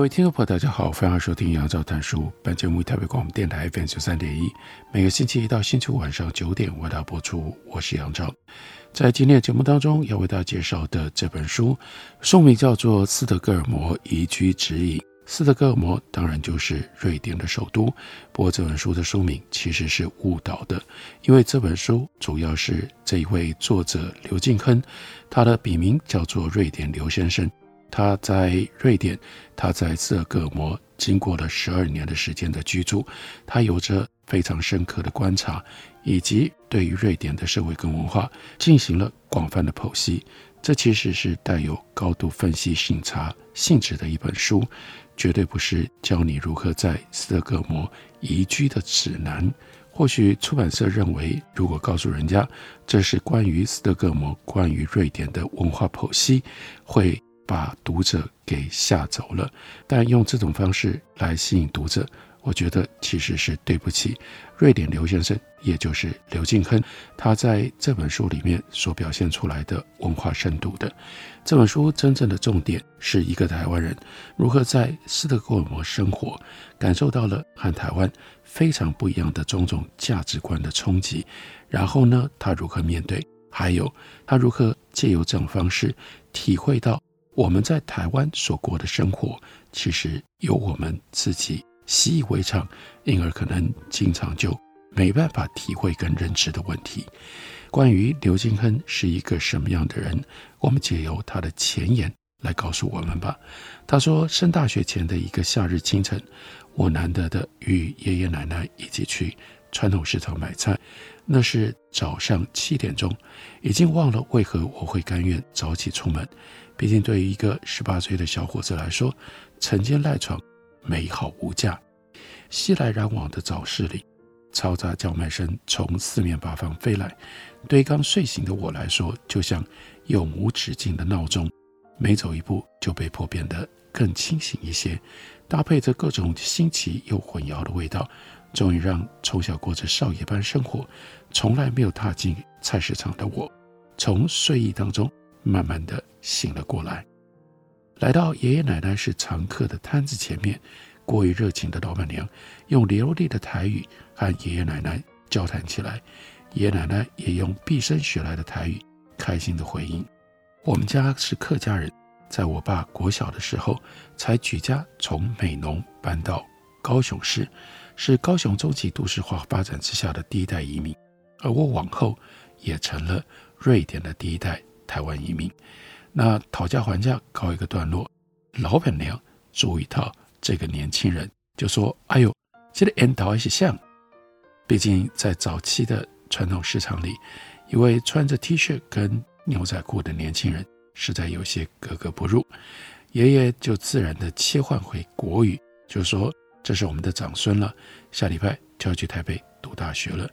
各位听众朋友，大家好，欢迎收听杨照谈书。本节目台北广播电台 FM 九三点一，每个星期一到星期五晚上九点为大家播出。我是杨照，在今天的节目当中要为大家介绍的这本书，书名叫做《斯德哥尔摩移居指引》。斯德哥尔摩当然就是瑞典的首都，不过这本书的书名其实是误导的，因为这本书主要是这一位作者刘敬亨，他的笔名叫做瑞典刘先生。他在瑞典，他在斯德哥尔摩经过了十二年的时间的居住，他有着非常深刻的观察，以及对于瑞典的社会跟文化进行了广泛的剖析。这其实是带有高度分析审查性质的一本书，绝对不是教你如何在斯德哥尔摩宜居的指南。或许出版社认为，如果告诉人家这是关于斯德哥尔摩、关于瑞典的文化剖析，会。把读者给吓走了，但用这种方式来吸引读者，我觉得其实是对不起瑞典刘先生，也就是刘敬亨，他在这本书里面所表现出来的文化深度的。这本书真正的重点是一个台湾人如何在斯德哥尔摩生活，感受到了和台湾非常不一样的种种价值观的冲击，然后呢，他如何面对，还有他如何借由这种方式体会到。我们在台湾所过的生活，其实有我们自己习以为常，因而可能经常就没办法体会跟认知的问题。关于刘金亨是一个什么样的人，我们借由他的前言来告诉我们吧。他说，升大学前的一个夏日清晨，我难得的与爷爷奶奶一起去传统市场买菜。那是早上七点钟，已经忘了为何我会甘愿早起出门。毕竟，对于一个十八岁的小伙子来说，晨间赖床美好无价。熙来攘往的早市里，嘈杂叫卖声从四面八方飞来，对刚睡醒的我来说，就像永无止境的闹钟，每走一步就被迫变得更清醒一些。搭配着各种新奇又混淆的味道，终于让从小过着少爷般生活、从来没有踏进菜市场的我，从睡意当中。慢慢的醒了过来，来到爷爷奶奶是常客的摊子前面，过于热情的老板娘用流利的台语和爷爷奶奶交谈起来，爷爷奶奶也用毕生学来的台语开心的回应。我们家是客家人，在我爸国小的时候才举家从美浓搬到高雄市，是高雄中期都市化发展之下的第一代移民，而我往后也成了瑞典的第一代。台湾移民，那讨价还价告一个段落，老板娘注意到这个年轻人，就说：“哎呦，这个烟头还是像。”毕竟在早期的传统市场里，一位穿着 T 恤跟牛仔裤的年轻人实在有些格格不入。爷爷就自然地切换回国语，就说：“这是我们的长孙了，下礼拜就要去台北读大学了。”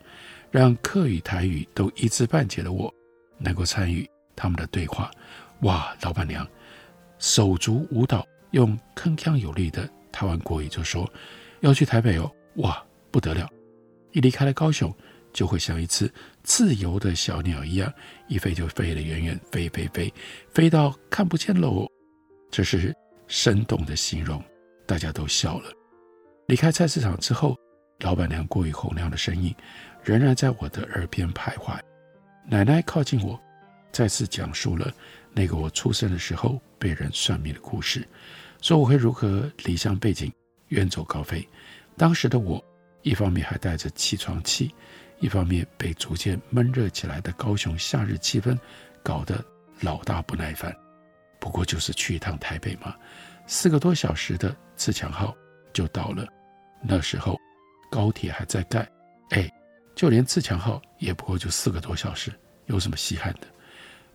让客语台语都一知半解的我，能够参与。他们的对话，哇！老板娘手足舞蹈，用铿锵有力的台湾国语就说：“要去台北哦，哇，不得了！一离开了高雄，就会像一只自由的小鸟一样，一飞就飞得远远，飞飞飞，飞到看不见喽。”这是生动的形容，大家都笑了。离开菜市场之后，老板娘过于洪亮的声音仍然在我的耳边徘徊。奶奶靠近我。再次讲述了那个我出生的时候被人算命的故事，说我会如何离乡背井，远走高飞。当时的我，一方面还带着起床气，一方面被逐渐闷热起来的高雄夏日气氛搞得老大不耐烦。不过就是去一趟台北嘛，四个多小时的自强号就到了。那时候高铁还在盖，哎，就连自强号也不过就四个多小时，有什么稀罕的？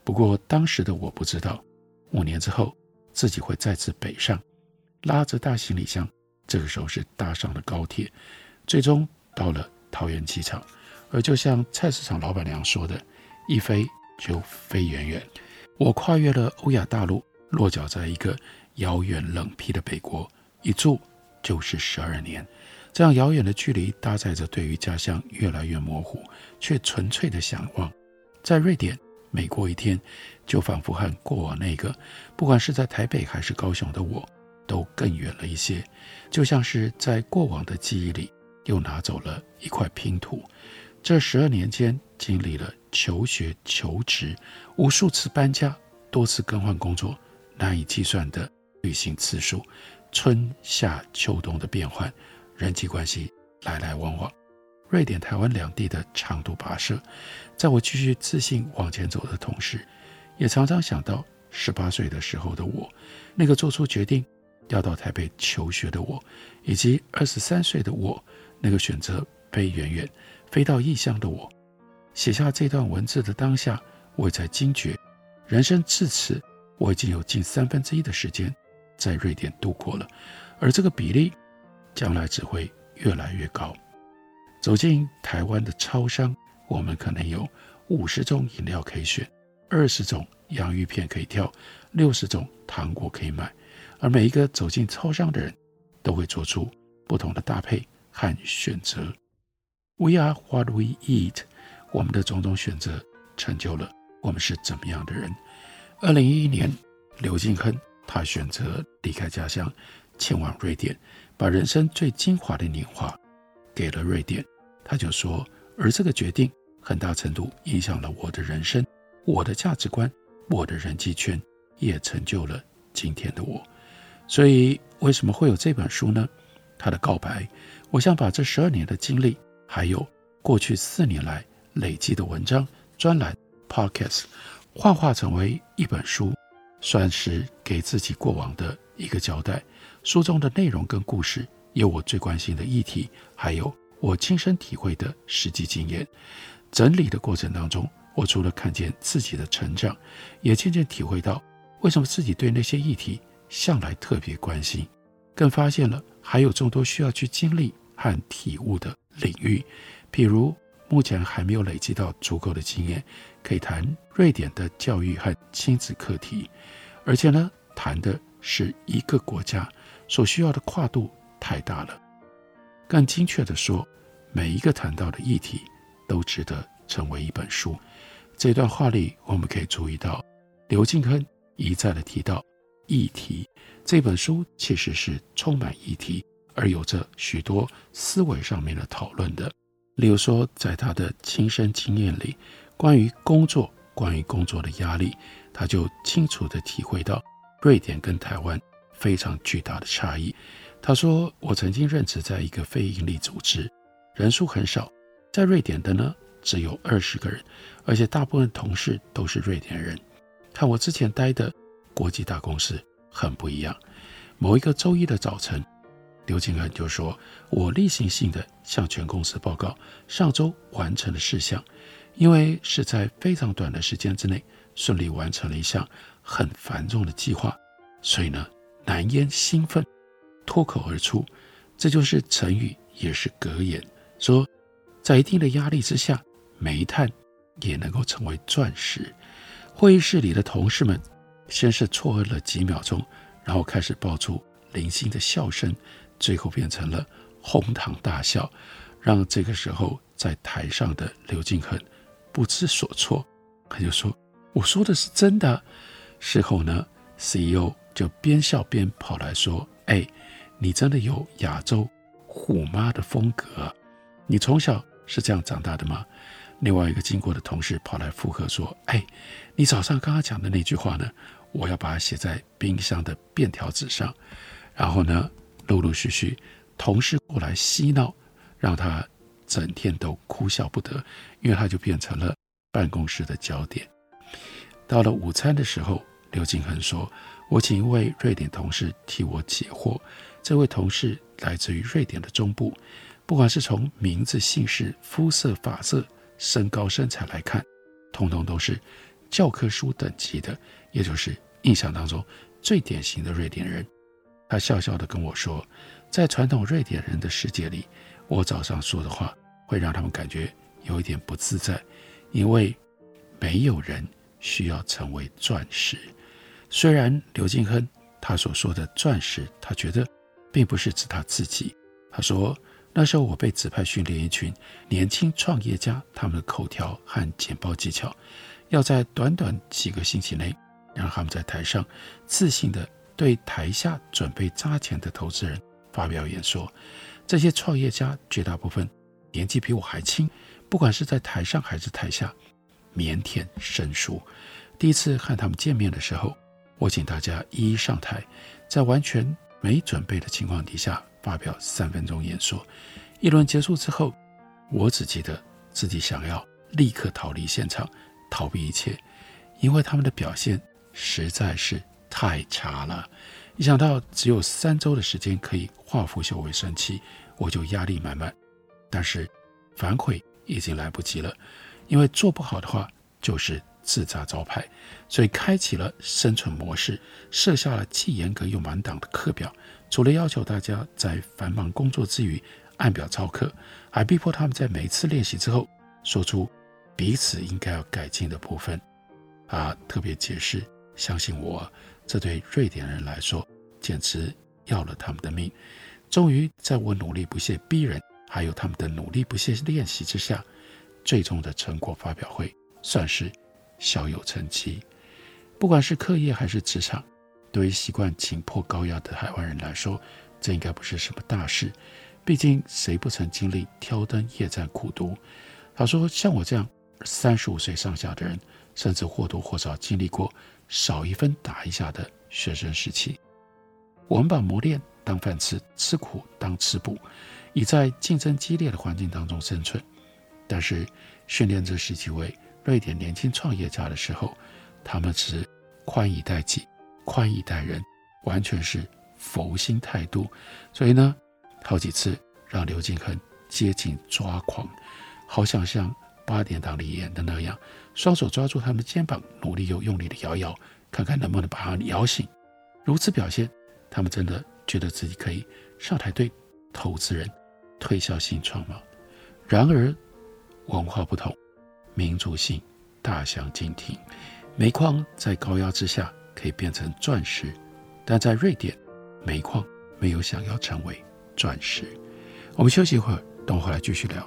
不过当时的我不知道，五年之后自己会再次北上，拉着大行李箱。这个时候是搭上了高铁，最终到了桃园机场。而就像菜市场老板娘说的：“一飞就飞远远。”我跨越了欧亚大陆，落脚在一个遥远冷僻的北国，一住就是十二年。这样遥远的距离，搭载着对于家乡越来越模糊却纯粹的向往。在瑞典，每过一天，就仿佛和过往那个，不管是在台北还是高雄的我，都更远了一些。就像是在过往的记忆里，又拿走了一块拼图。这十二年间，经历了求学、求职，无数次搬家，多次更换工作，难以计算的旅行次数，春夏秋冬的变换。人际关系来来往往，瑞典、台湾两地的长途跋涉，在我继续自信往前走的同时，也常常想到十八岁的时候的我，那个做出决定要到台北求学的我，以及二十三岁的我，那个选择飞远远飞到异乡的我。写下这段文字的当下，我也在惊觉，人生至此，我已经有近三分之一的时间在瑞典度过了，而这个比例。将来只会越来越高。走进台湾的超商，我们可能有五十种饮料可以选，二十种洋芋片可以挑，六十种糖果可以买。而每一个走进超商的人，都会做出不同的搭配和选择。We are what we eat。我们的种种选择，成就了我们是怎么样的人。二零一一年，刘敬亨他选择离开家乡，前往瑞典。把人生最精华的年华给了瑞典，他就说，而这个决定很大程度影响了我的人生，我的价值观，我的人际圈，也成就了今天的我。所以，为什么会有这本书呢？他的告白，我想把这十二年的经历，还有过去四年来累积的文章、专栏、Podcast，幻化成为一本书，算是给自己过往的一个交代。书中的内容跟故事，有我最关心的议题，还有我亲身体会的实际经验。整理的过程当中，我除了看见自己的成长，也渐渐体会到为什么自己对那些议题向来特别关心，更发现了还有众多需要去经历和体悟的领域。譬如目前还没有累积到足够的经验，可以谈瑞典的教育和亲子课题，而且呢，谈的是一个国家。所需要的跨度太大了，更精确地说，每一个谈到的议题都值得成为一本书。这段话里，我们可以注意到，刘敬亨一再地提到议题。这本书其实是充满议题，而有着许多思维上面的讨论的。例如说，在他的亲身经验里，关于工作，关于工作的压力，他就清楚地体会到瑞典跟台湾。非常巨大的差异。他说：“我曾经任职在一个非营利组织，人数很少，在瑞典的呢只有二十个人，而且大部分同事都是瑞典人。看我之前待的国际大公司很不一样。某一个周一的早晨，刘敬恒就说：我例行性的向全公司报告上周完成的事项，因为是在非常短的时间之内顺利完成了一项很繁重的计划，所以呢。”难掩兴奋，脱口而出，这就是成语，也是格言。说，在一定的压力之下，煤炭也能够成为钻石。会议室里的同事们先是错愕了几秒钟，然后开始爆出零星的笑声，最后变成了哄堂大笑，让这个时候在台上的刘敬恒不知所措。他就说：“我说的是真的。”事后呢，CEO。就边笑边跑来说：“哎，你真的有亚洲虎妈的风格！你从小是这样长大的吗？”另外一个经过的同事跑来附和说：“哎，你早上刚刚讲的那句话呢？我要把它写在冰箱的便条纸上。”然后呢，陆陆续续同事过来嬉闹，让他整天都哭笑不得，因为他就变成了办公室的焦点。到了午餐的时候，刘敬恒说。我请一位瑞典同事替我解惑。这位同事来自于瑞典的中部，不管是从名字、姓氏、肤色、发色、身高、身材来看，通通都是教科书等级的，也就是印象当中最典型的瑞典人。他笑笑地跟我说，在传统瑞典人的世界里，我早上说的话会让他们感觉有一点不自在，因为没有人需要成为钻石。虽然刘敬亨他所说的钻石，他觉得并不是指他自己。他说。那时候我被指派训练一群年轻创业家，他们的口条和简报技巧，要在短短几个星期内，让他们在台上自信地对台下准备砸钱的投资人发表演说。这些创业家绝大部分年纪比我还轻，不管是在台上还是台下，腼腆生疏。第一次和他们见面的时候，我请大家一一上台，在完全没准备的情况底下。发表三分钟演说，一轮结束之后，我只记得自己想要立刻逃离现场，逃避一切，因为他们的表现实在是太差了。一想到只有三周的时间可以化腐朽为神奇，我就压力满满。但是反悔已经来不及了，因为做不好的话就是自砸招牌，所以开启了生存模式，设下了既严格又满档的课表。除了要求大家在繁忙工作之余按表操课，还逼迫他们在每次练习之后说出彼此应该要改进的部分。啊，特别解释，相信我，这对瑞典人来说简直要了他们的命。终于，在我努力不懈逼人，还有他们的努力不懈练习之下，最终的成果发表会算是小有成绩。不管是课业还是职场。对于习惯紧迫高压的台湾人来说，这应该不是什么大事。毕竟谁不曾经历挑灯夜战苦读？他说：“像我这样三十五岁上下的人，甚至或多或少经历过少一分打一下的学生时期。我们把磨练当饭吃，吃苦当吃补，以在竞争激烈的环境当中生存。但是训练这十几位瑞典年轻创业家的时候，他们只宽以待己。”宽以待人，完全是佛心态度。所以呢，好几次让刘敬恒接近抓狂，好想像八点档里演的那样，双手抓住他们的肩膀，努力又用力的摇摇，看看能不能把他摇醒。如此表现，他们真的觉得自己可以上台对投资人推销新创吗？然而，文化不同，民族性大相径庭。煤矿在高压之下。可以变成钻石，但在瑞典，煤矿没有想要成为钻石。我们休息一会儿，等我回来继续聊。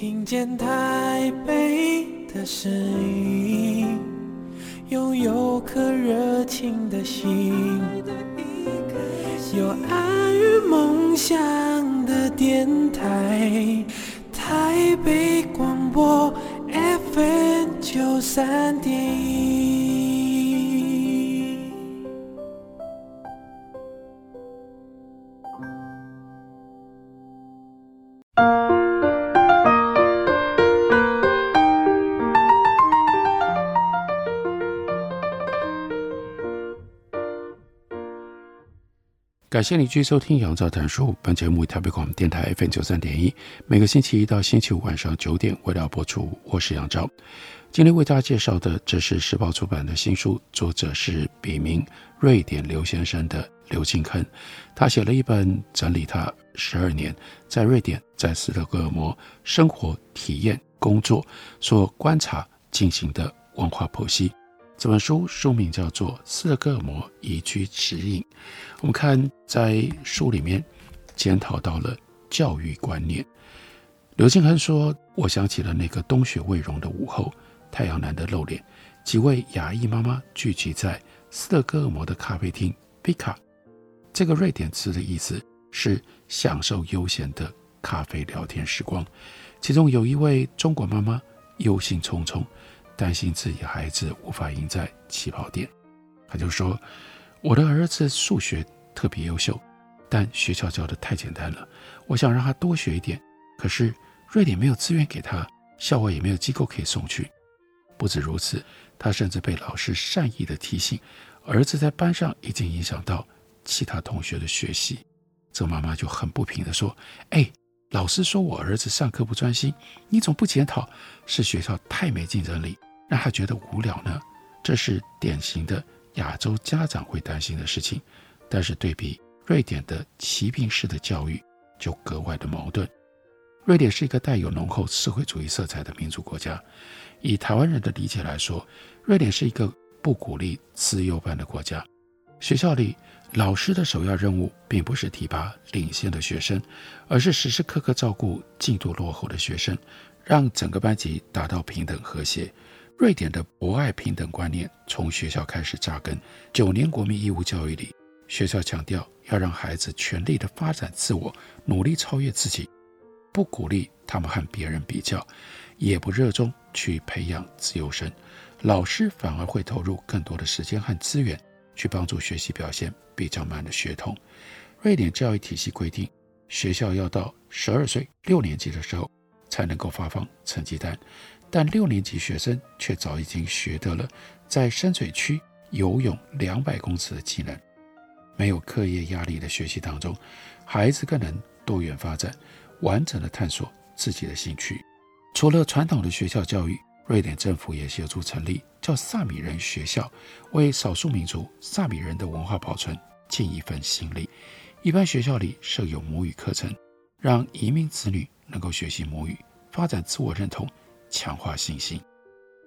听见台北的声音，拥有颗热情的心，有爱与梦想。感谢你继续收听《杨照谈书》。本节目台北广播电台 FM 九三点一，每个星期一到星期五晚上九点为大家播出。我是杨照。今天为大家介绍的，这是时报出版的新书，作者是笔名瑞典刘先生的刘敬亨。他写了一本整理他十二年在瑞典、在斯德哥尔摩生活、体验、工作所观察进行的文化剖析。这本书书名叫做《斯德哥尔摩宜居指引》。我们看在书里面检讨到了教育观念。刘敬亨说：“我想起了那个冬雪未融的午后。”太阳难得露脸，几位亚裔妈妈聚集在斯德哥尔摩的咖啡厅 Fika。这个瑞典词的意思是享受悠闲的咖啡聊天时光。其中有一位中国妈妈忧心忡忡，担心自己孩子无法赢在起跑点。他就说：“我的儿子数学特别优秀，但学校教的太简单了。我想让他多学一点，可是瑞典没有资源给他，校外也没有机构可以送去。”不止如此，他甚至被老师善意的提醒，儿子在班上已经影响到其他同学的学习。这妈妈就很不平的说：“哎，老师说我儿子上课不专心，你总不检讨？是学校太没竞争力，让他觉得无聊呢？这是典型的亚洲家长会担心的事情。但是对比瑞典的骑兵式的教育，就格外的矛盾。瑞典是一个带有浓厚社会主义色彩的民主国家。”以台湾人的理解来说，瑞典是一个不鼓励资优班的国家。学校里老师的首要任务并不是提拔领先的学生，而是时时刻刻照顾进度落后的学生，让整个班级达到平等和谐。瑞典的博爱平等观念从学校开始扎根。九年国民义务教育里，学校强调要让孩子全力的发展自我，努力超越自己，不鼓励他们和别人比较。也不热衷去培养自由生，老师反而会投入更多的时间和资源去帮助学习表现比较慢的学童。瑞典教育体系规定，学校要到十二岁六年级的时候才能够发放成绩单，但六年级学生却早已经学得了在深水区游泳两百公尺的技能。没有课业压力的学习当中，孩子更能多元发展，完整的探索自己的兴趣。除了传统的学校教育，瑞典政府也协助成立叫萨米人学校，为少数民族萨米人的文化保存尽一份心力。一般学校里设有母语课程，让移民子女能够学习母语，发展自我认同，强化信心。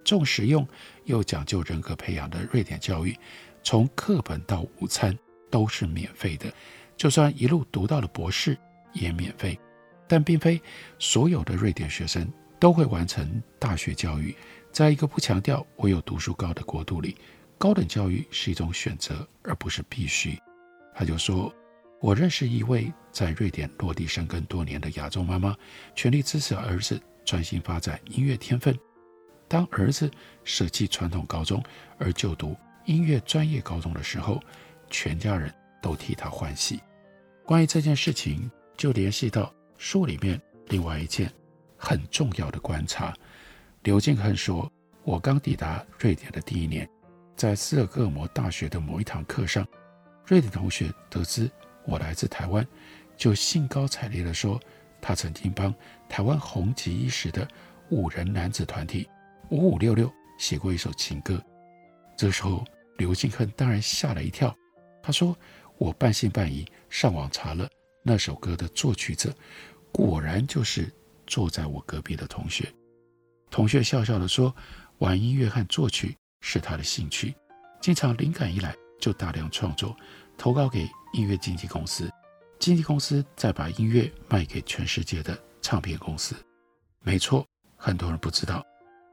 重实用又讲究人格培养的瑞典教育，从课本到午餐都是免费的，就算一路读到了博士也免费。但并非所有的瑞典学生。都会完成大学教育，在一个不强调唯有读书高的国度里，高等教育是一种选择，而不是必须。他就说：“我认识一位在瑞典落地生根多年的亚洲妈妈，全力支持儿子专心发展音乐天分。当儿子舍弃传统高中而就读音乐专业高中的时候，全家人都替他欢喜。关于这件事情，就联系到书里面另外一件。”很重要的观察，刘敬亨说：“我刚抵达瑞典的第一年，在斯德哥尔摩大学的某一堂课上，瑞典同学得知我来自台湾，就兴高采烈地说，他曾经帮台湾红极一时的五人男子团体五五六六写过一首情歌。这时候，刘敬亨当然吓了一跳。他说：我半信半疑上网查了那首歌的作曲者，果然就是。”坐在我隔壁的同学，同学笑笑地说：“玩音乐和作曲是他的兴趣，经常灵感一来就大量创作，投稿给音乐经纪公司，经纪公司再把音乐卖给全世界的唱片公司。”没错，很多人不知道，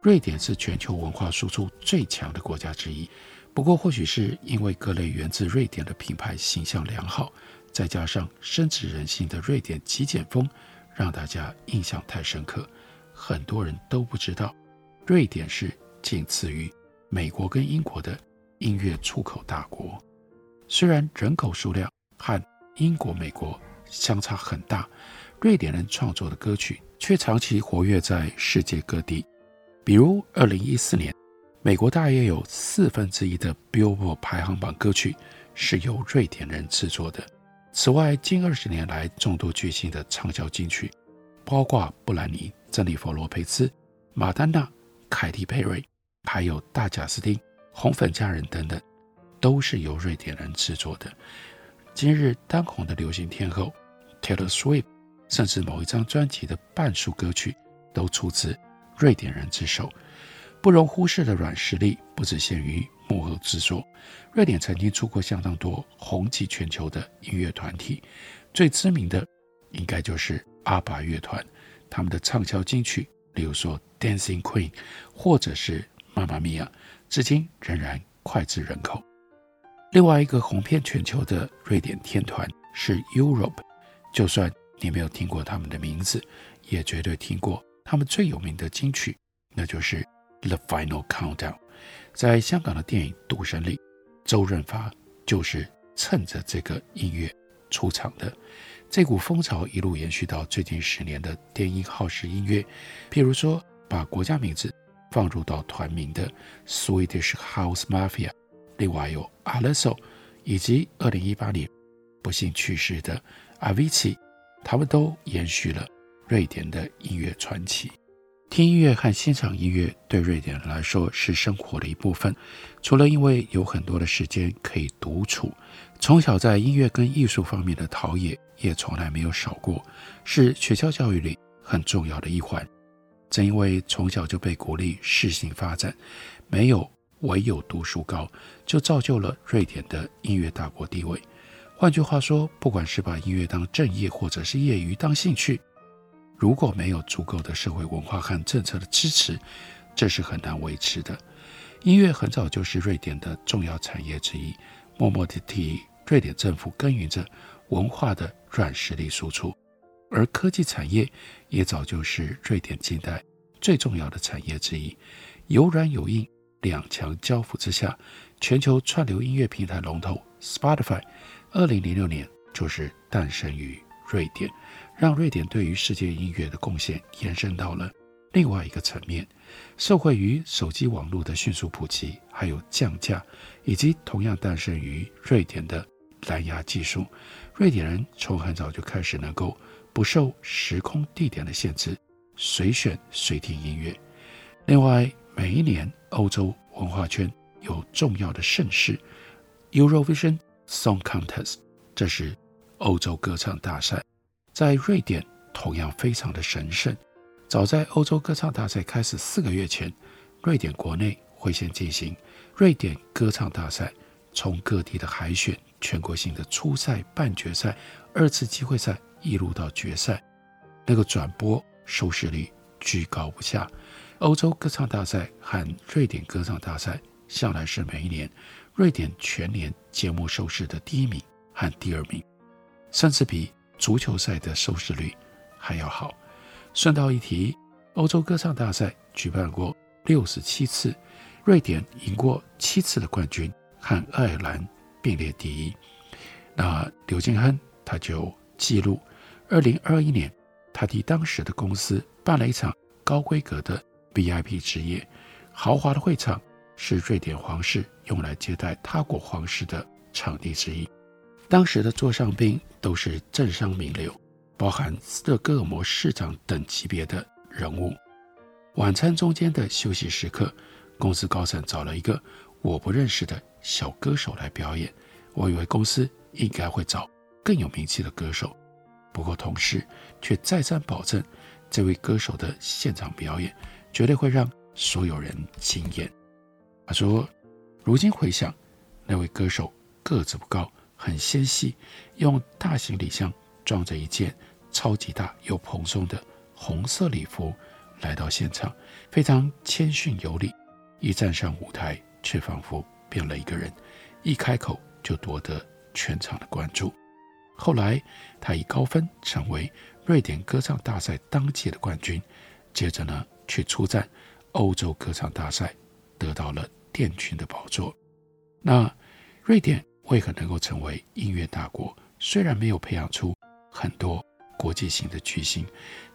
瑞典是全球文化输出最强的国家之一。不过，或许是因为各类源自瑞典的品牌形象良好，再加上深植人心的瑞典极简风。让大家印象太深刻，很多人都不知道，瑞典是仅次于美国跟英国的音乐出口大国。虽然人口数量和英国、美国相差很大，瑞典人创作的歌曲却长期活跃在世界各地。比如，二零一四年，美国大约有四分之一的 Billboard 排行榜歌曲是由瑞典人制作的。此外，近二十年来众多巨星的畅销金曲，包括布兰妮、珍妮佛·罗佩兹、马丹娜、凯蒂·佩瑞，还有大贾斯汀、红粉佳人等等，都是由瑞典人制作的。今日当红的流行天后 Taylor Swift，甚至某一张专辑的半数歌曲都出自瑞典人之手。不容忽视的软实力不只限于幕后制作。瑞典曾经出过相当多红极全球的音乐团体，最知名的应该就是阿巴乐团。他们的畅销金曲，例如说《Dancing Queen》或者是《妈妈咪呀》，至今仍然脍炙人口。另外一个红遍全球的瑞典天团是 Europe，就算你没有听过他们的名字，也绝对听过他们最有名的金曲，那就是。The Final Countdown，在香港的电影《赌神》里，周润发就是趁着这个音乐出场的。这股风潮一路延续到最近十年的电音耗时音乐，譬如说把国家名字放入到团名的 Swedish House Mafia，另外有 Alesso，以及二零一八年不幸去世的 Avicii，他们都延续了瑞典的音乐传奇。听音乐和欣赏音乐对瑞典人来说是生活的一部分。除了因为有很多的时间可以独处，从小在音乐跟艺术方面的陶冶也从来没有少过，是学校教育里很重要的一环。正因为从小就被鼓励适性发展，没有唯有读书高，就造就了瑞典的音乐大国地位。换句话说，不管是把音乐当正业，或者是业余当兴趣。如果没有足够的社会文化和政策的支持，这是很难维持的。音乐很早就是瑞典的重要产业之一，默默地替瑞典政府耕耘着文化的软实力输出。而科技产业也早就是瑞典近代最重要的产业之一。有软有硬两强交付之下，全球串流音乐平台龙头 Spotify，二零零六年就是诞生于瑞典。让瑞典对于世界音乐的贡献延伸到了另外一个层面。受惠于手机网络的迅速普及，还有降价，以及同样诞生于瑞典的蓝牙技术，瑞典人从很早就开始能够不受时空地点的限制，随选随听音乐。另外，每一年欧洲文化圈有重要的盛事 Eurovision Song Contest，这是欧洲歌唱大赛。在瑞典同样非常的神圣。早在欧洲歌唱大赛开始四个月前，瑞典国内会先进行瑞典歌唱大赛，从各地的海选、全国性的初赛、半决赛、二次机会赛，一路到决赛，那个转播收视率居高不下。欧洲歌唱大赛和瑞典歌唱大赛向来是每一年瑞典全年节目收视的第一名和第二名，甚至比。足球赛的收视率还要好。顺道一提，欧洲歌唱大赛举办过六十七次，瑞典赢过七次的冠军，和爱尔兰并列第一。那刘敬亨他就记录，二零二一年他替当时的公司办了一场高规格的 VIP 之夜，豪华的会场是瑞典皇室用来接待他国皇室的场地之一。当时的座上宾都是政商名流，包含斯德哥尔摩市长等级别的人物。晚餐中间的休息时刻，公司高层找了一个我不认识的小歌手来表演。我以为公司应该会找更有名气的歌手，不过同事却再三保证，这位歌手的现场表演绝对会让所有人惊艳。他说：“如今回想，那位歌手个子不高。”很纤细，用大行李箱装着一件超级大又蓬松的红色礼服来到现场，非常谦逊有礼。一站上舞台，却仿佛变了一个人，一开口就夺得全场的关注。后来，他以高分成为瑞典歌唱大赛当届的冠军，接着呢，去出战欧洲歌唱大赛，得到了殿群的宝座。那瑞典。为何能够成为音乐大国？虽然没有培养出很多国际型的巨星，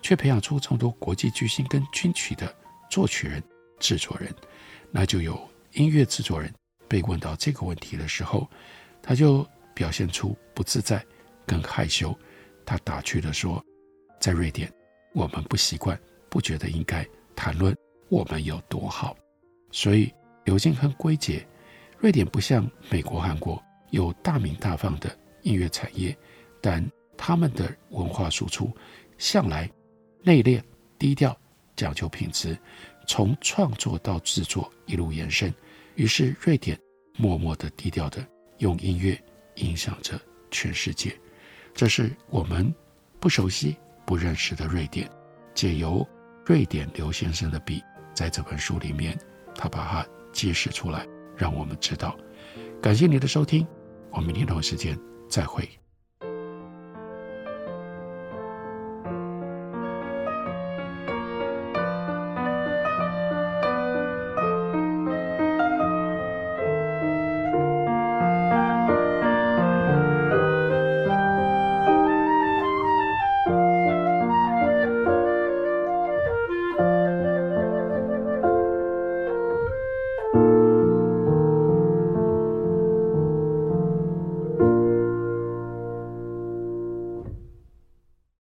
却培养出众多国际巨星跟军曲的作曲人、制作人。那就有音乐制作人被问到这个问题的时候，他就表现出不自在跟害羞。他打趣地说：“在瑞典，我们不习惯，不觉得应该谈论我们有多好。所以，柳金亨归结，瑞典不像美国、韩国有大名大放的音乐产业，但他们的文化输出向来内敛、低调，讲究品质，从创作到制作一路延伸。于是，瑞典默默的、低调地用音乐影响着全世界。”这是我们不熟悉、不认识的瑞典，借由瑞典刘先生的笔，在这本书里面，他把它揭示出来，让我们知道。感谢你的收听，我们明天同一时间再会。